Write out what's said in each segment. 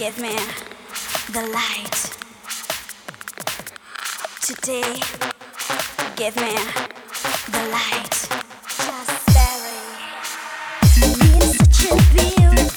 give me the light. Today, give me the light. Just me in such a beautiful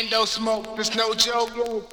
endo smoke. There's no joke.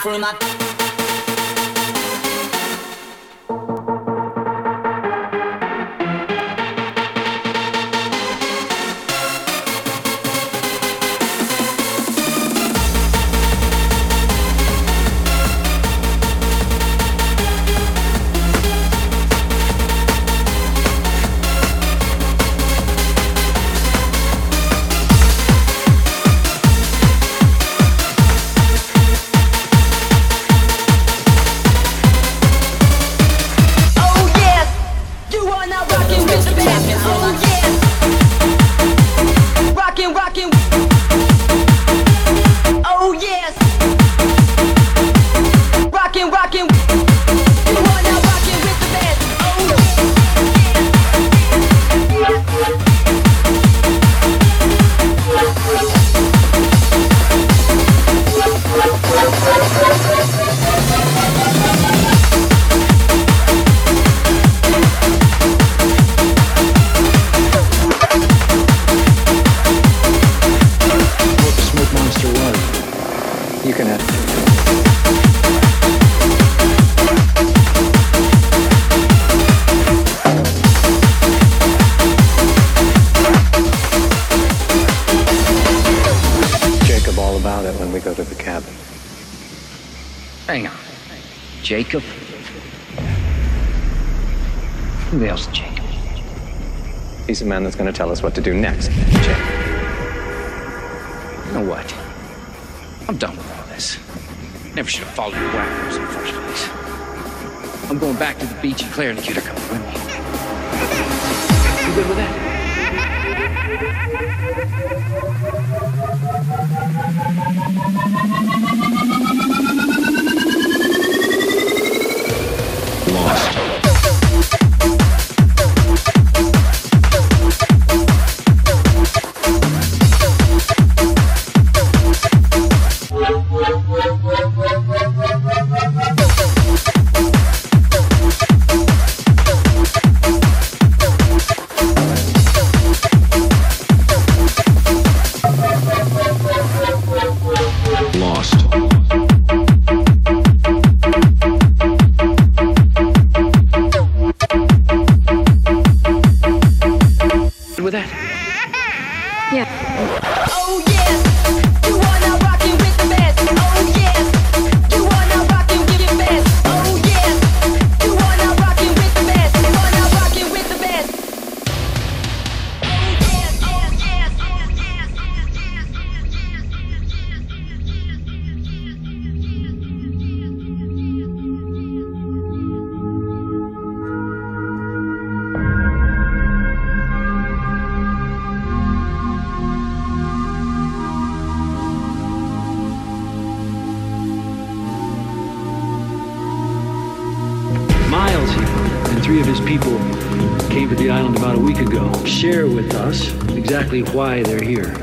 from my. he's the man that's going to tell us what to do next. You know what? I'm done with all this. Never should have followed you whackers in the first place. I'm going back to the beach and clearing the kid why they're here.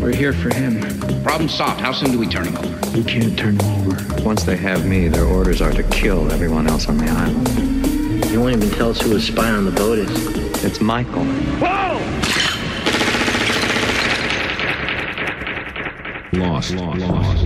We're here for him. Problem solved. How soon do we turn him over? We can't turn him over. Once they have me, their orders are to kill everyone else on the island. You won't even tell us who a spy on the boat is. It's Michael. Whoa! Lost. Lost. Lost. Lost.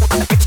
Okay.